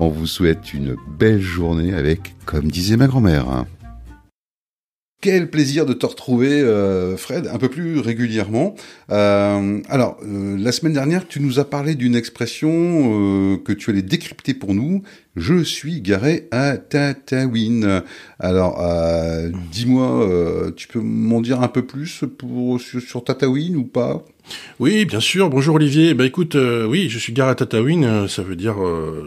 On vous souhaite une belle journée avec, comme disait ma grand-mère. Quel plaisir de te retrouver, euh, Fred, un peu plus régulièrement. Euh, alors, euh, la semaine dernière, tu nous as parlé d'une expression que tu allais décrypter pour nous. Je suis garé à Tataouine. Alors, dis-moi, tu peux m'en dire un peu plus sur, sur Tataouine ou pas? Oui, bien sûr. Bonjour Olivier. Bah écoute, oui, je suis garé à Tataouine. ça veut dire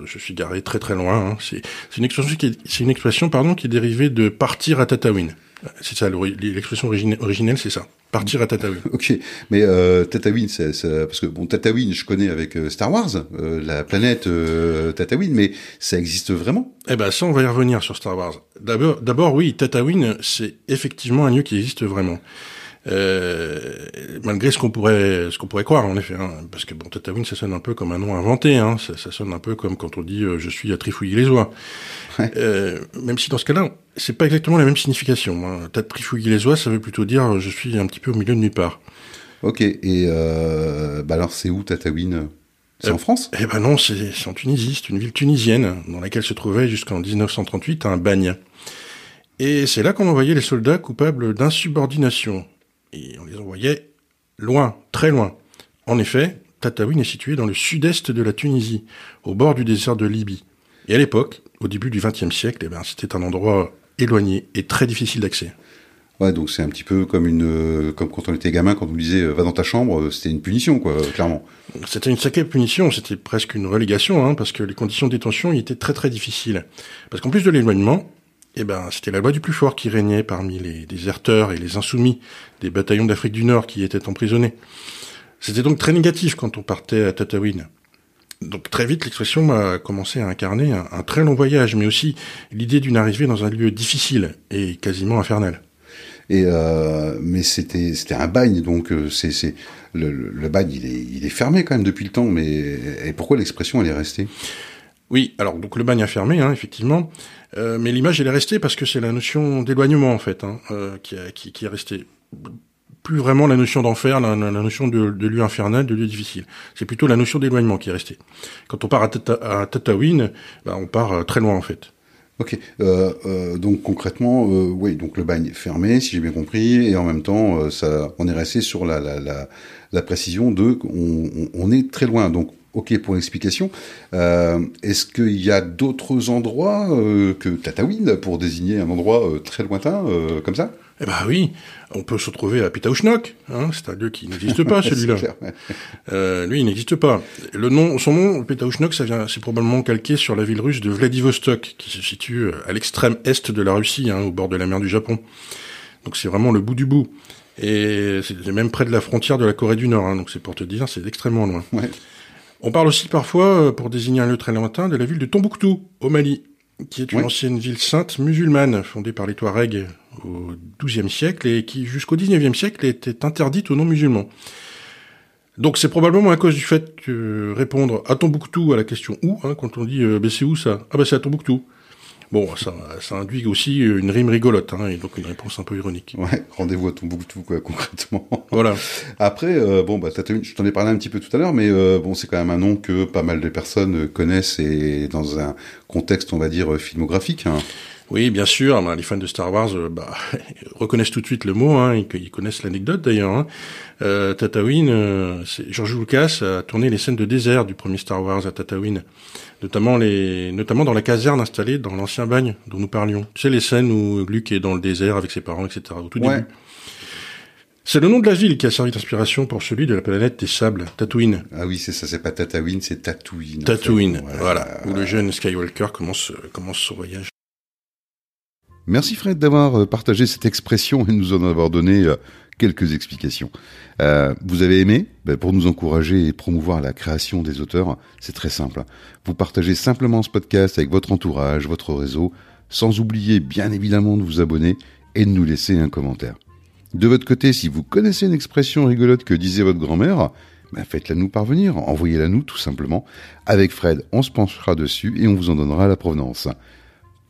je suis garé très très loin. Hein. C'est une expression qui est, une expression pardon qui est dérivée de partir à Tataouine. C'est ça, l'expression originelle, c'est ça. Partir à Tatooine. Ok, mais euh, Tatooine, c'est, parce que bon, Tatooine, je connais avec euh, Star Wars, euh, la planète euh, Tatooine, mais ça existe vraiment? Eh ben, ça, on va y revenir sur Star Wars. D'abord, d'abord, oui, Tatooine, c'est effectivement un lieu qui existe vraiment. Euh, malgré ce qu'on pourrait ce qu'on pourrait croire en effet, hein, parce que bon, Tatooine, ça sonne un peu comme un nom inventé, hein, ça, ça sonne un peu comme quand on dit je suis à trifouiller les oies. Euh, même si dans ce cas-là, c'est pas exactement la même signification. Hein. Trifouiller les oies, ça veut plutôt dire je suis un petit peu au milieu de nulle part. Ok, et euh, bah alors c'est où Tataouine C'est en France? Eh ben non, c'est en Tunisie, c'est une ville tunisienne dans laquelle se trouvait jusqu'en 1938 un bagne. Et c'est là qu'on envoyait les soldats coupables d'insubordination. Et on les envoyait loin, très loin. En effet, Tataouine est situé dans le sud-est de la Tunisie, au bord du désert de Libye. Et à l'époque, au début du XXe siècle, eh ben, c'était un endroit éloigné et très difficile d'accès. Ouais, donc c'est un petit peu comme une, euh, comme quand on était gamin, quand on nous disait euh, va dans ta chambre, euh, c'était une punition, quoi, clairement. C'était une sacrée punition, c'était presque une relégation, hein, parce que les conditions de détention y étaient très très difficiles. Parce qu'en plus de l'éloignement, eh ben, c'était la loi du plus fort qui régnait parmi les déserteurs et les insoumis des bataillons d'Afrique du Nord qui étaient emprisonnés. C'était donc très négatif quand on partait à Tataouine. Donc très vite, l'expression a commencé à incarner un, très long voyage, mais aussi l'idée d'une arrivée dans un lieu difficile et quasiment infernal. Et euh, mais c'était c'était un bagne, donc euh, c'est c'est le, bagne il est il est fermé quand même depuis le temps. Mais et pourquoi l'expression elle est restée? Oui, alors donc le bagne a fermé, hein, effectivement, euh, mais l'image elle est restée parce que c'est la notion d'éloignement en fait hein, euh, qui, qui qui est restée plus vraiment la notion d'enfer, la, notion de, lieu infernal, de lieu difficile. C'est plutôt la notion d'éloignement qui est restée. Quand on part à, Tata, Tatooine, bah, on part euh, très loin en fait. Ok, donc concrètement, oui, donc le bagne est fermé, si j'ai bien compris, et en même temps, ça, on est resté sur la, la, la, précision de, on, on, est très loin. Donc, ok pour l'explication. Est-ce qu'il y a d'autres endroits que Tatooine pour désigner un endroit très lointain comme ça? Eh ben oui, on peut se retrouver à Pitauchnok, hein, c'est un lieu qui n'existe pas celui-là. euh, lui, il n'existe pas. Le nom, son nom, Pitauchnok, ça vient, c'est probablement calqué sur la ville russe de Vladivostok, qui se situe euh, à l'extrême est de la Russie, hein, au bord de la mer du Japon. Donc c'est vraiment le bout du bout. Et c'est même près de la frontière de la Corée du Nord, hein, donc c'est pour te dire, c'est extrêmement loin. Ouais. On parle aussi parfois, euh, pour désigner un lieu très lointain, de la ville de Tombouctou, au Mali, qui est une ancienne ville sainte musulmane, fondée par les Touaregs au XIIe siècle et qui, jusqu'au XIXe siècle, était interdite aux non-musulmans. Donc c'est probablement à cause du fait que répondre à Tombouctou à la question où, hein, quand on dit euh, ben, c'est où ça? Ah ben c'est à Tombouctou. Bon, ça, ça induit aussi une rime rigolote, hein, et donc une réponse un peu ironique. Ouais, rendez-vous à Tombouctou, quoi, concrètement. Voilà. Après, euh, bon, bah, je t'en ai parlé un petit peu tout à l'heure, mais euh, bon, c'est quand même un nom que pas mal de personnes connaissent et dans un contexte, on va dire, filmographique. Hein. Oui, bien sûr. Ben, les fans de Star Wars euh, bah, reconnaissent tout de suite le mot. Hein, ils, connaissent l'anecdote d'ailleurs. Hein. Euh, Tatooine, euh, George Lucas a tourné les scènes de désert du premier Star Wars à Tatooine, notamment les, notamment dans la caserne installée dans l'ancien bagne dont nous parlions. Tu sais les scènes où Luke est dans le désert avec ses parents, etc. Au tout début. C'est le nom de la ville qui a servi d'inspiration pour celui de la planète des sables, Tatooine. Ah oui, c'est ça, c'est pas Tatooine, c'est Tatooine. Tatooine, voilà, où le jeune Skywalker commence, commence son voyage. Merci Fred d'avoir euh, partagé cette expression et nous en avoir donné euh, quelques explications. Euh, vous avez aimé? Ben, Pour nous encourager et promouvoir la création des auteurs, c'est très simple. Vous partagez simplement ce podcast avec votre entourage, votre réseau, sans oublier bien évidemment de vous abonner et de nous laisser un commentaire. De votre côté, si vous connaissez une expression rigolote que disait votre grand-mère, ben faites-la nous parvenir, envoyez-la nous tout simplement. Avec Fred, on se penchera dessus et on vous en donnera la provenance.